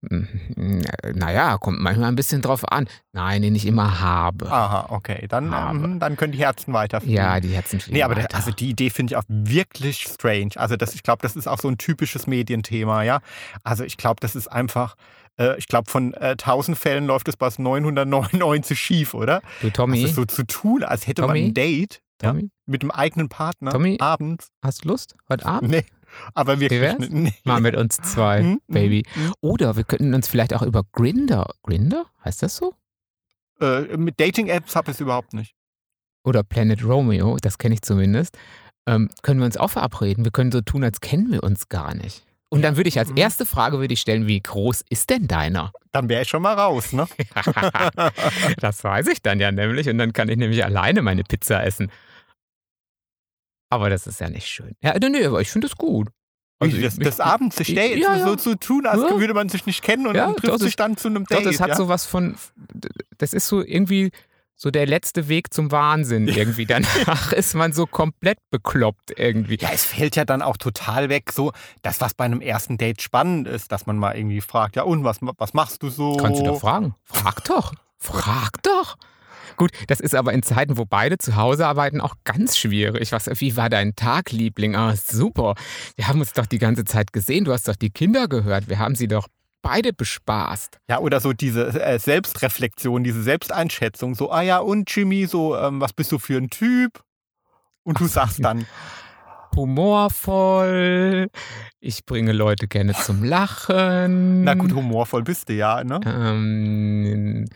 naja, kommt manchmal ein bisschen drauf an. Nein, den ich immer habe. Aha, okay. Dann, ähm, dann können die Herzen weiterfliegen. Ja, die Herzen fliegen Nee, aber weiter. das, also die Idee finde ich auch wirklich strange. Also das, ich glaube, das ist auch so ein typisches Medienthema, ja. Also ich glaube, das ist einfach, äh, ich glaube, von äh, 1000 Fällen läuft es bei 999 schief, oder? du, Das Tommy, ist so zu tun, als hätte man Tommy? ein Date ja, Tommy, mit einem eigenen Partner Tommy? abends. hast du Lust? Heute Abend? Nee, aber wär's? nicht. Mal mit uns zwei, Hm, Baby. hm, hm. Oder wir könnten uns vielleicht auch über Grinder, Grinder, heißt das so? Äh, mit Dating-Apps habe ich es überhaupt nicht. Oder Planet Romeo, das kenne ich zumindest, ähm, können wir uns auch verabreden. Wir können so tun, als kennen wir uns gar nicht. Und dann würde ich als Mhm. erste Frage würde ich stellen, wie groß ist denn deiner? Dann wäre ich schon mal raus, ne? das weiß ich dann ja nämlich und dann kann ich nämlich alleine meine Pizza essen. Aber das ist ja nicht schön. Ja, nee, nee, aber ich finde es gut. Also das, ich- das Abends sich ich- Dates, ja, ja. so zu tun, als Ja. würde man sich nicht kennen und dann trifft doch, sich dann zu einem Doch, Date. das hat ja? so was von, das ist so irgendwie so der letzte Weg zum Wahnsinn irgendwie. Danach ist man so komplett bekloppt irgendwie. Ja, es fällt ja dann auch total weg, so das, was bei einem ersten Date spannend ist, dass man mal irgendwie fragt, ja und, was, was machst du so? Kannst du doch fragen. Frag doch. Frag doch. Gut, das ist aber in Zeiten, wo beide zu Hause arbeiten, auch ganz schwierig. Was, wie war dein Tag, Liebling? Ah, super. Wir haben uns doch die ganze Zeit gesehen. Du hast doch die Kinder gehört. Wir haben sie doch beide bespaßt. Ja, oder so diese äh, Selbstreflexion, diese Selbsteinschätzung, so, ah ja, und Jimmy, so, ähm, was bist du für ein Typ? Und du sagst dann, Humorvoll. Ich bringe Leute gerne zum Lachen. na gut, humorvoll bist du ja, ne? Ähm,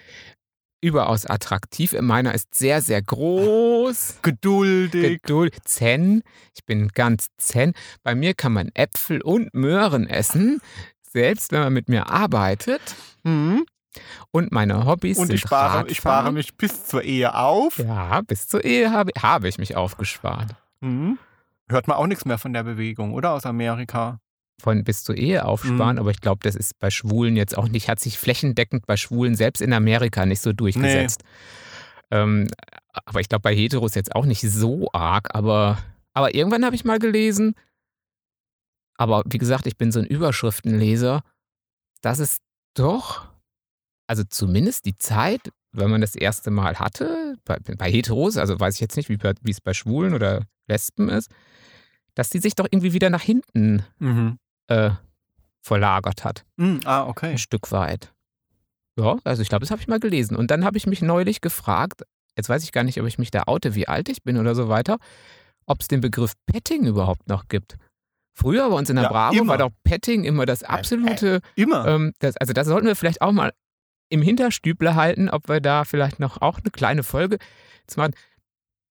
überaus attraktiv. Meiner ist sehr, sehr groß. Geduldig. Geduld. Zen. Ich bin ganz zen. Bei mir kann man Äpfel und Möhren essen, selbst wenn man mit mir arbeitet. Mhm. Und meine Hobbys Und sind ich spare, ich spare Radfahren. mich bis zur Ehe auf. Ja, bis zur Ehe habe, habe ich mich aufgespart. Mhm. Hört man auch nichts mehr von der Bewegung, oder? Aus Amerika. Von bis zur Ehe aufsparen, Mhm. aber ich glaube, das ist bei Schwulen jetzt auch nicht, hat sich flächendeckend bei Schwulen selbst in Amerika nicht so durchgesetzt. Ähm, aber ich glaube, bei Heteros jetzt auch nicht so arg, aber, aber irgendwann habe ich mal gelesen, aber wie gesagt, ich bin so ein Überschriftenleser, dass es doch, also zumindest die Zeit, wenn man das erste Mal hatte, bei, bei Heteros, also weiß ich jetzt nicht, wie, wie es bei Schwulen oder Lesben ist, dass die sich doch irgendwie wieder nach hinten Mhm. Äh, verlagert hat. Mhm. Ah, okay. Ein Stück weit. Ja, also ich glaube, das habe ich mal gelesen. Und dann habe ich mich neulich gefragt, jetzt weiß ich gar nicht, ob ich mich da oute, wie alt ich bin oder so weiter, ob es den Begriff Petting überhaupt noch gibt. Früher bei uns in der Ja, Bravo immer. war doch Petting immer das absolute, Immer. ähm, das, also das sollten wir vielleicht auch mal im Hinterstüble halten, ob wir da vielleicht noch auch eine kleine Folge zu machen.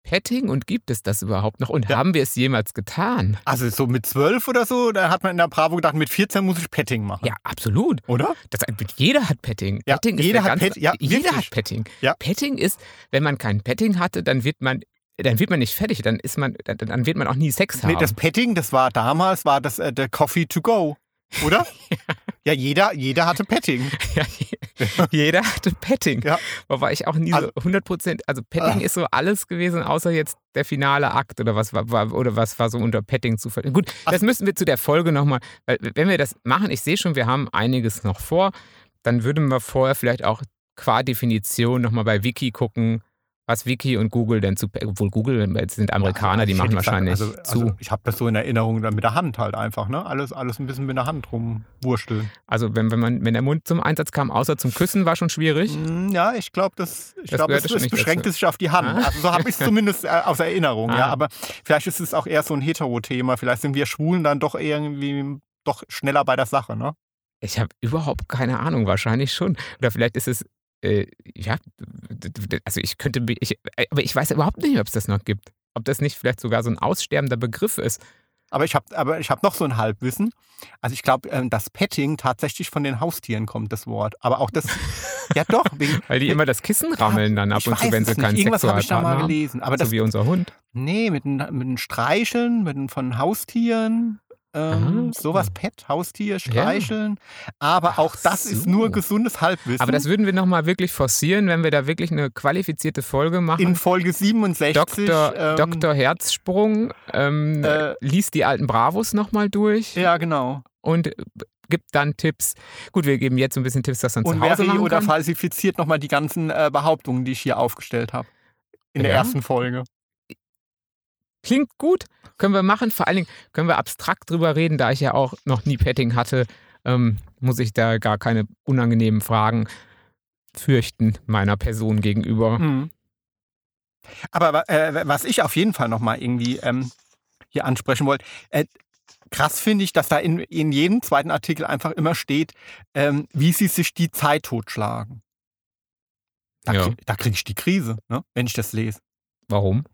Petting und gibt es das überhaupt noch? Und Ja. haben wir es jemals getan? Also so mit zwölf oder so, da hat man in der Bravo gedacht, mit 14 muss ich Petting machen. Ja, absolut. Oder? Das, jeder hat Petting. Ja, Petting jeder der hat ganze, Pet- ja, jeder wirklich. hat Petting. Ja. Petting ist, wenn man kein Petting hatte, dann wird man, dann wird man nicht fertig. Dann ist man, dann, dann wird man auch nie Sex haben. Nee, das Petting, das war damals, war das äh, der Coffee to go. Oder? ja, jeder, jeder hatte Petting. ja, je- jeder hatte Petting. Ja. Wobei ich auch nie Also- so 100 Prozent, also Petting Ah. ist so alles gewesen, außer jetzt der finale Akt oder was war, war oder was war so unter Petting zu ver Gut, das müssen wir zu der Folge nochmal, weil wenn wir das machen, ich sehe schon, wir haben einiges noch vor, dann würden wir vorher vielleicht auch qua Definition nochmal bei Wiki gucken, was Wiki und Google denn zu, obwohl Google jetzt sind Amerikaner, die Ich machen hätte gesagt, wahrscheinlich also, zu. Also ich habe das so in Erinnerung dann mit der Hand halt einfach, ne? Alles, alles ein bisschen mit der Hand rumwursteln. Also wenn, wenn man, wenn der Mund zum Einsatz kam, außer zum Küssen, war schon schwierig. Mm, Ja, ich glaube, das, ich Das glaub, es, es beschränkt sich auf die Hand. Ah. Also so habe ich es zumindest äh, aus Erinnerung. Ja, Ah. aber vielleicht ist es auch eher so ein Hetero-Thema. Vielleicht sind wir Schwulen dann doch irgendwie doch schneller bei der Sache, ne? Ich habe überhaupt keine Ahnung, wahrscheinlich schon. Oder vielleicht ist es, äh, ja, also ich könnte, ich, äh, aber ich weiß überhaupt nicht, ob es das noch gibt. Ob das nicht vielleicht sogar so ein aussterbender Begriff ist. Aber ich habe aber ich noch so ein Halbwissen. Also ich glaube, ähm, dass Petting tatsächlich von den Haustieren kommt, das Wort. Aber auch das, ja doch. Wegen, Weil die immer das Kissen rammeln dann ab ich und zu, wenn sie keinen Irgendwas habe ich da mal haben. gelesen. Aber das, So wie unser Hund. nee, mit den, mit den Streicheln, mit den, von Haustieren. Ähm, Ah. sowas Pet, Haustier, streicheln. Aber auch das ist nur so. gesundes Halbwissen. Aber das würden wir nochmal wirklich forcieren, wenn wir da wirklich eine qualifizierte Folge machen. in Folge 67. Dr. ähm, Dr. Herzsprung ähm, äh, liest die alten Bravos nochmal durch. Ja, genau. und gibt dann Tipps. Gut, wir geben jetzt so ein bisschen Tipps, dass man Und zu Hause machen oder kann. falsifiziert nochmal die ganzen äh, Behauptungen, die ich hier aufgestellt habe. In der Ja. ersten Folge. Klingt gut, können wir machen. Vor allen Dingen können wir abstrakt drüber reden, da ich ja auch noch nie Petting hatte, ähm, muss ich da gar keine unangenehmen Fragen fürchten meiner Person gegenüber. Mhm. Aber äh, was ich auf jeden Fall nochmal irgendwie ähm, hier ansprechen wollte, äh, krass finde ich, dass da in, in jedem zweiten Artikel einfach immer steht, ähm, wie sie sich die Zeit totschlagen. Da, Ja. krieg, kriege ich die Krise, ne, wenn ich das lese. Warum?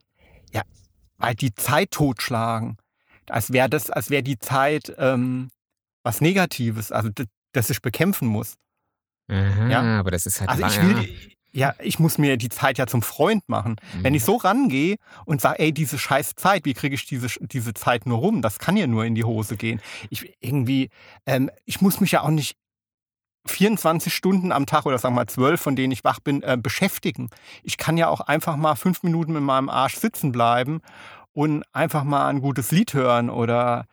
Weil die Zeit totschlagen, als wäre das, als wäre die Zeit ähm, was Negatives, also das ich bekämpfen muss. Aha, Ja. aber das ist halt Also ich will, ja, ich muss mir die Zeit ja zum Freund machen. Mhm. Wenn ich so rangehe und sage, ey, diese scheiß Zeit, wie kriege ich diese, diese Zeit nur rum? Das kann ja nur in die Hose gehen. Ich irgendwie, ähm, ich muss mich ja auch nicht 24 Stunden am Tag oder sagen wir mal 12, von denen ich wach bin, äh, beschäftigen. Ich kann ja auch einfach mal fünf Minuten mit meinem Arsch sitzen bleiben und einfach mal ein gutes Lied hören oder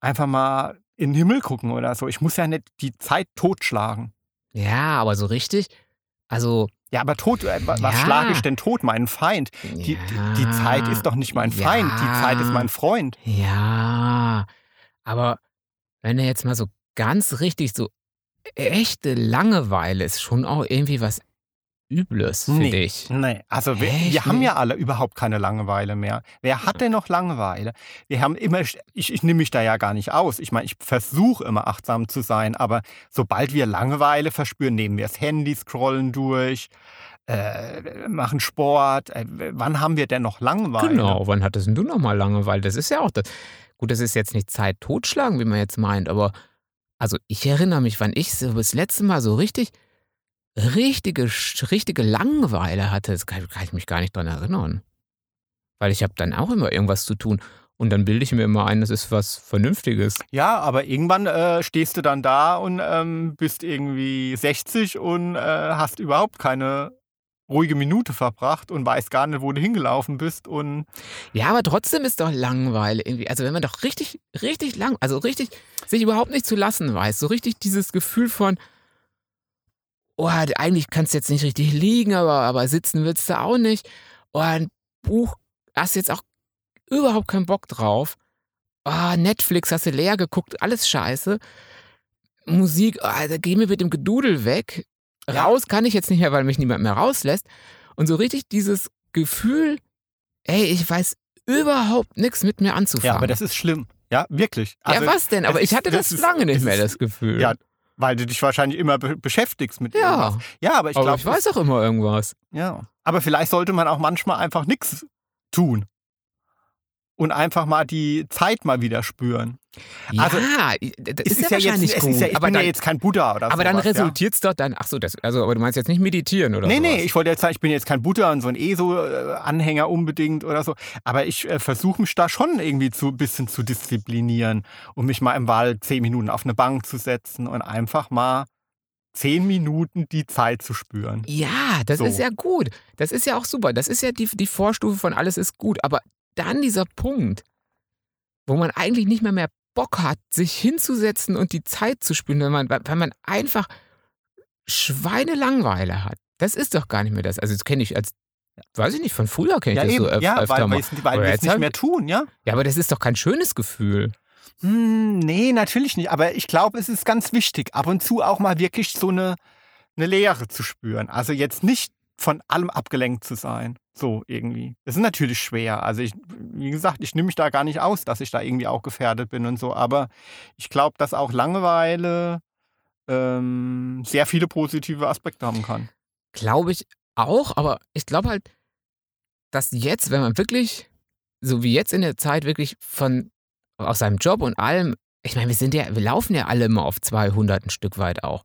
einfach mal in den Himmel gucken oder so. Ich muss ja nicht die Zeit totschlagen. Ja, aber so richtig, also Ja, aber tot, äh, wa- was Ja. schlage ich denn tot? Meinen Feind? Die, die, die Zeit ist doch nicht mein Feind, die Zeit ist mein Freund. Ja, aber wenn er jetzt mal so ganz richtig so echte Langeweile ist schon auch irgendwie was Übles, finde Nee. ich. Nee, also wir, wir haben ja alle überhaupt keine Langeweile mehr. Wer hat denn noch Langeweile? Wir haben immer, ich, ich nehme mich da ja gar nicht aus. Ich meine, ich versuche immer achtsam zu sein, aber sobald wir Langeweile verspüren, nehmen wir das Handy, scrollen durch, äh, machen Sport. Äh, wann haben wir denn noch Langeweile? Genau, wann hattest denn du nochmal Langeweile? Das ist ja auch das. Gut, das ist jetzt nicht Zeit totschlagen, wie man jetzt meint, aber also ich erinnere mich, wann ich so das letzte Mal so richtig, richtige, richtige Langeweile hatte, das kann, kann ich mich gar nicht dran erinnern. Weil ich habe dann auch immer irgendwas zu tun. Und dann bilde ich mir immer ein, das ist was Vernünftiges. Ja, aber irgendwann äh, stehst du dann da und ähm, bist irgendwie 60 und äh, hast überhaupt keine ruhige Minute verbracht und weißt gar nicht, wo du hingelaufen bist. Und Ja, aber trotzdem ist doch Langeweile irgendwie. Also wenn man doch richtig, richtig lang, also richtig sich überhaupt nicht zu lassen weiß, so richtig dieses Gefühl von, oh, eigentlich kannst du jetzt nicht richtig liegen, aber, aber sitzen willst du auch nicht. Oh, ein Buch hast jetzt auch überhaupt keinen Bock drauf. Oh, Netflix hast du leer geguckt, alles scheiße. Musik, oh, da geh mir mit dem Gedudel weg. Raus kann ich jetzt nicht mehr, weil mich niemand mehr rauslässt. Und so richtig dieses Gefühl, ey, ich weiß überhaupt nichts mit mir anzufangen. ja, aber das ist schlimm. Ja, wirklich. Also, ja, was denn? Aber ich hatte das, das ist- lange nicht mehr, ist- das Gefühl. Ja, weil du dich wahrscheinlich immer be beschäftigst mit Ja. irgendwas. Ja, aber ich glaube, ich weiß auch immer irgendwas. ja. Aber vielleicht sollte man auch manchmal einfach nichts tun. Und einfach mal die Zeit mal wieder spüren. Ja, Also, das Es ist, ja jetzt, wahrscheinlich es gut. ist ja, ich aber bin dann, ja jetzt kein Buddha oder aber dann sowas, ja. resultiert es doch dann, ach so, das, also, aber du meinst jetzt nicht meditieren oder Nee, sowas? nee, ich wollte jetzt sagen, ich bin jetzt kein Buddha und so ein ESO-Anhänger unbedingt oder so. Aber ich äh, versuche mich da schon irgendwie zu ein bisschen zu disziplinieren, um mich mal im Wald zehn Minuten auf eine Bank zu setzen und einfach mal zehn Minuten die Zeit zu spüren. Ja, das So. ist ja gut. Das ist ja auch super. Das ist ja die, die Vorstufe von alles ist gut. Aber dann dieser Punkt, wo man eigentlich nicht mehr mehr Bock hat, sich hinzusetzen und die Zeit zu spüren, wenn man, weil man einfach Schweinelangweile hat. Das ist doch gar nicht mehr das. Also das kenne ich als, weiß ich nicht, von früher kenne ich Ja, das eben. so öf ja, öfter weil, mal. weil, wir es nicht mehr tun, ja? Ja, aber das ist doch kein schönes Gefühl. Hm, nee, natürlich nicht. Aber ich glaube, es ist ganz wichtig, ab und zu auch mal wirklich so eine, eine Leere zu spüren. Also jetzt nicht von allem abgelenkt zu sein. So irgendwie. Das ist natürlich schwer. Also ich, wie gesagt, ich nehme mich da gar nicht aus, dass ich da irgendwie auch gefährdet bin und so. Aber ich glaube, dass auch Langeweile ähm, sehr viele positive Aspekte haben kann. Glaube ich auch, aber ich glaube halt, dass jetzt, wenn man wirklich, so wie jetzt in der Zeit, wirklich von aus seinem Job und allem, ich meine, wir sind ja, wir laufen ja alle immer auf 200 ein Stück weit auch.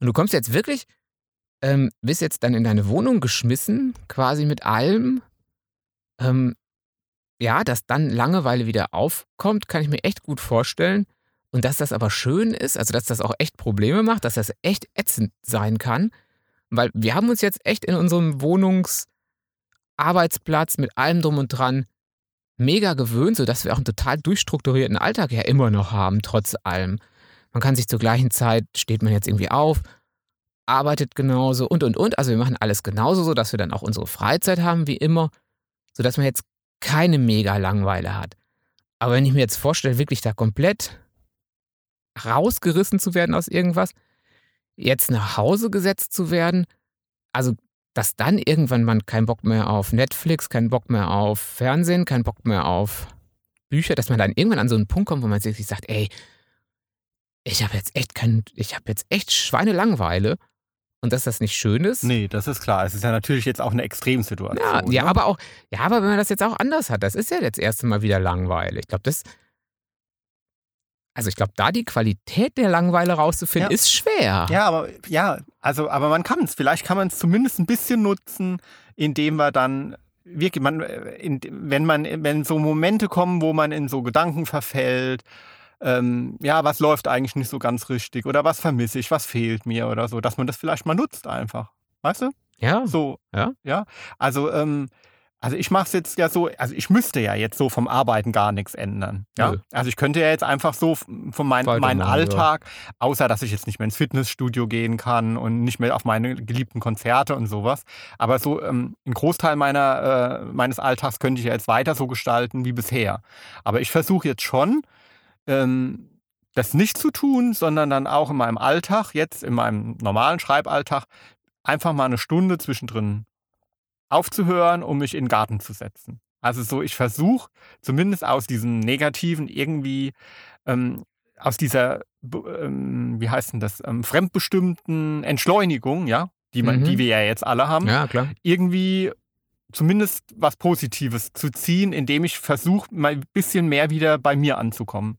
Und du kommst jetzt wirklich, ähm, bist jetzt dann in deine Wohnung geschmissen, quasi mit allem. Ähm, ja, dass dann Langeweile wieder aufkommt, kann ich mir echt gut vorstellen. Und dass das aber schön ist, also dass das auch echt Probleme macht, dass das echt ätzend sein kann. Weil wir haben uns jetzt echt in unserem Wohnungsarbeitsplatz mit allem drum und dran mega gewöhnt, sodass wir auch einen total durchstrukturierten Alltag ja immer noch haben, trotz allem. Man kann sich zur gleichen Zeit, steht man jetzt irgendwie auf, arbeitet genauso und, und, und. Also wir machen alles genauso, sodass wir dann auch unsere Freizeit haben, wie immer, sodass man jetzt keine mega Langweile hat. Aber wenn ich mir jetzt vorstelle, wirklich da komplett rausgerissen zu werden aus irgendwas, jetzt nach Hause gesetzt zu werden, also dass dann irgendwann man keinen Bock mehr auf Netflix, keinen Bock mehr auf Fernsehen, keinen Bock mehr auf Bücher, dass man dann irgendwann an so einen Punkt kommt, wo man sich sagt, ey, ich habe jetzt echt kein, ich habe jetzt echt Schweinelangweile und dass das nicht schön ist. Nee, das ist klar. Es ist ja natürlich jetzt auch eine Extremsituation. Ja, ja, ne? aber auch, ja, aber wenn man das jetzt auch anders hat, das ist ja jetzt erste Mal wieder Langweile. Ich glaube, das, also ich glaube, da die Qualität der Langeweile rauszufinden, Ja. ist schwer. Ja, aber ja, also, aber man kann es. Vielleicht kann man es zumindest ein bisschen nutzen, indem wir dann wirklich, man, äh, in, wenn man, wenn so Momente kommen, wo man in so Gedanken verfällt, ähm, ja, was läuft eigentlich nicht so ganz richtig oder was vermisse ich, was fehlt mir oder so, dass man das vielleicht mal nutzt einfach. Weißt du? Ja. So. Ja. Ja. Also, ähm, also ich mache es jetzt ja so, also ich müsste ja jetzt so vom Arbeiten gar nichts ändern. Ja? Nö. Also ich könnte ja jetzt einfach so von mein, meinem ja. Alltag, außer dass ich jetzt nicht mehr ins Fitnessstudio gehen kann und nicht mehr auf meine geliebten Konzerte und sowas. Aber so ähm, ein Großteil meiner, äh, meines Alltags könnte ich ja jetzt weiter so gestalten wie bisher. Aber ich versuche jetzt schon, ähm, das nicht zu tun, sondern dann auch in meinem Alltag, jetzt in meinem normalen Schreiballtag, einfach mal eine Stunde zwischendrin aufzuhören, um mich in den Garten zu setzen. Also so, ich versuche zumindest aus diesem Negativen irgendwie, ähm, aus dieser, ähm, wie heißt denn das, ähm, fremdbestimmten Entschleunigung, ja, die, man, Mhm. die wir ja jetzt alle haben, Ja, irgendwie zumindest was Positives zu ziehen, indem ich versuche, mal ein bisschen mehr wieder bei mir anzukommen.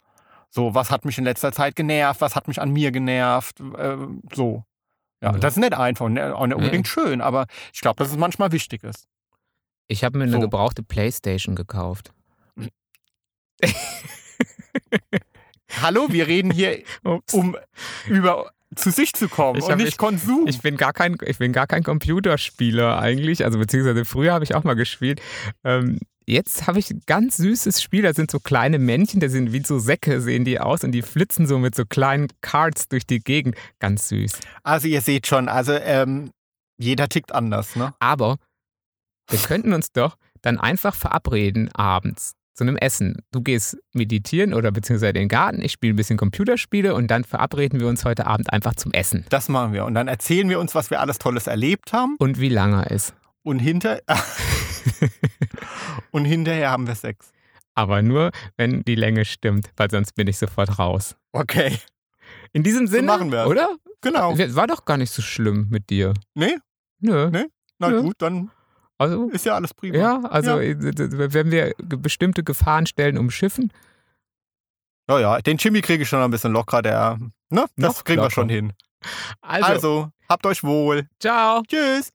So, was hat mich in letzter Zeit genervt, was hat mich an mir genervt, äh, so. Ja, Ja. das ist nicht einfach, ne- auch nicht Nee. unbedingt schön, aber ich glaube, dass es manchmal wichtig ist. Ich habe mir eine So. gebrauchte Playstation gekauft. Hallo, wir reden hier, Ups. um über zu sich zu kommen Ich und nicht ich- Konsum. Ich bin gar kein, ich bin gar kein Computerspieler eigentlich, also beziehungsweise früher habe ich auch mal gespielt. Ähm, jetzt habe ich ein ganz süßes Spiel, da sind so kleine Männchen, die sind wie so Säcke, sehen die aus und die flitzen so mit so kleinen Cards durch die Gegend. Ganz süß. also ihr seht schon, also ähm, jeder tickt anders, ne? Aber wir könnten uns doch dann einfach verabreden abends zu einem Essen. Du gehst meditieren oder beziehungsweise in den Garten, ich spiele ein bisschen Computerspiele und dann verabreden wir uns heute Abend einfach zum Essen. Das machen wir. Und dann erzählen wir uns, was wir alles Tolles erlebt haben. Und wie lange ist. Und, hinter und hinterher haben wir Sex. Aber nur, wenn die Länge stimmt, weil sonst bin ich sofort raus. Okay, In diesem Sinne, machen wir's. oder? genau. War doch gar nicht so schlimm mit dir. Nee, Nö. Nee. na Ja. gut, dann Also, ist ja alles prima. ja, also Ja. äh, wenn wir bestimmte Gefahrenstellen umschiffen, Ja, ja, den Jimmy kriege ich schon ein bisschen locker, der, ne? Das kriegen wir locker. schon hin. also, Also, habt euch wohl. ciao. Tschüss.